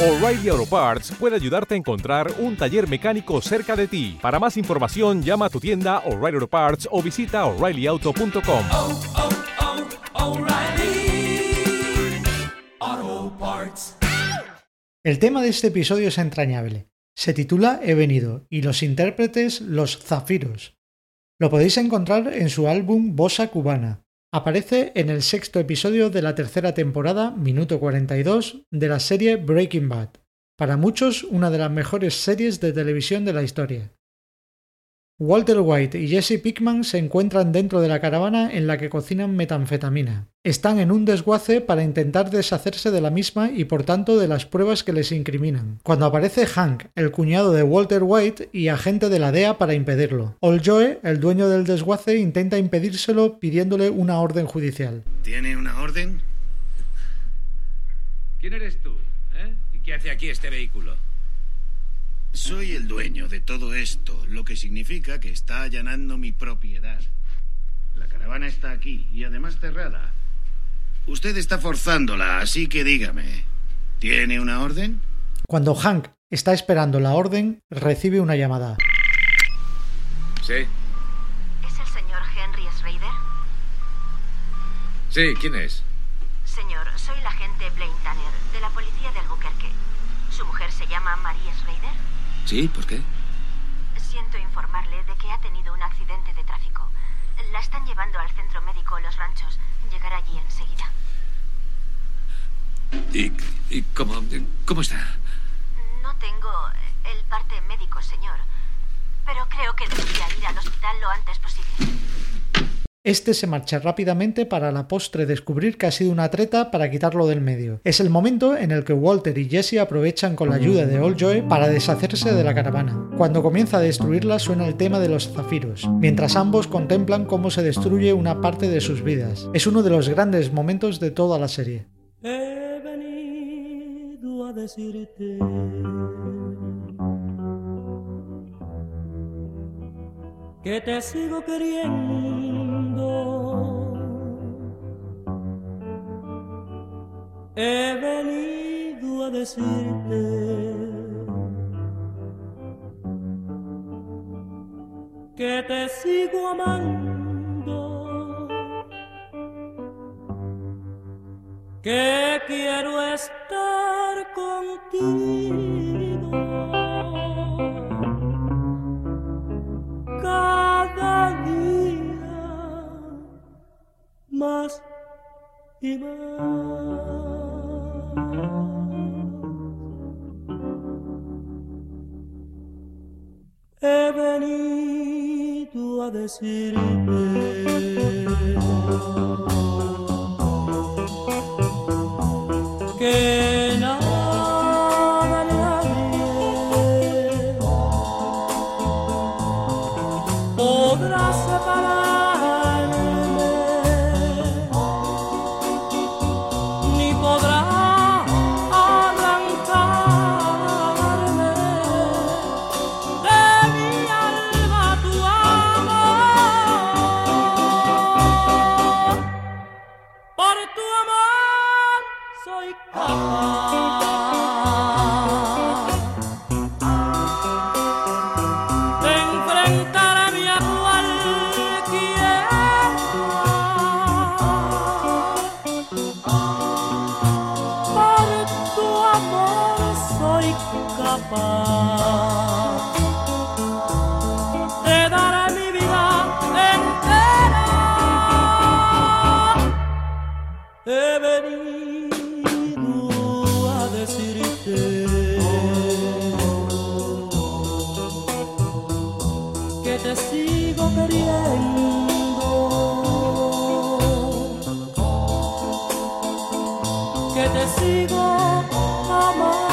O'Reilly Auto Parts puede ayudarte a encontrar un taller mecánico cerca de ti. Para más información, llama a tu tienda O'Reilly Auto Parts o visita oreillyauto.com. oh, oh, Parts. El tema de este episodio es entrañable. Se titula He venido y los intérpretes Los Zafiros. Lo podéis encontrar en su álbum Bossa Cubana. Aparece en el sexto episodio de la tercera temporada, minuto 42, de la serie Breaking Bad. Para muchos, una de las mejores series de televisión de la historia. Walter White y Jesse Pickman se encuentran dentro de la caravana en la que cocinan metanfetamina. Están en un desguace para intentar deshacerse de la misma y por tanto de las pruebas que les incriminan. Cuando aparece Hank, el cuñado de Walter White y agente de la DEA para impedirlo. Old Joe, el dueño del desguace, intenta impedírselo pidiéndole una orden judicial. ¿Tiene una orden? ¿Quién eres tú? ¿Eh? ¿Y qué hace aquí este vehículo? Soy el dueño de todo esto, lo que significa que está allanando mi propiedad. La caravana está aquí y además cerrada. Usted está forzándola, así que dígame, ¿tiene una orden? Cuando Hank está esperando la orden, recibe una llamada. Sí. ¿Es el señor Henry Schrader? Sí, ¿quién es? Señor, soy la agente Blaine Tanner, de la policía de Albuquerque. ¿Su mujer se llama Marie Schrader? Sí, ¿por qué? Siento informarle de que ha tenido un accidente de tráfico. La están llevando al centro médico Los Ranchos. Llegará allí enseguida. ¿Y, y cómo, cómo está? No tengo el parte médico, señor. Pero creo que debería ir al hospital lo antes posible. Este se marcha rápidamente para la postre descubrir que ha sido una treta para quitarlo del medio. Es el momento en el que Walter y Jesse aprovechan con la ayuda de Old Joe para deshacerse de la caravana. Cuando comienza a destruirla suena el tema de los zafiros, mientras ambos contemplan cómo se destruye una parte de sus vidas. Es uno de los grandes momentos de toda la serie. He venido a decirte que te sigo queriendo. He venido a decirte que te sigo amando. que quiero estar contigo cada día más y más. Venido a capaz de dar mi vida entera. He venido a decirte que te sigo queriendo. que te sigo amando.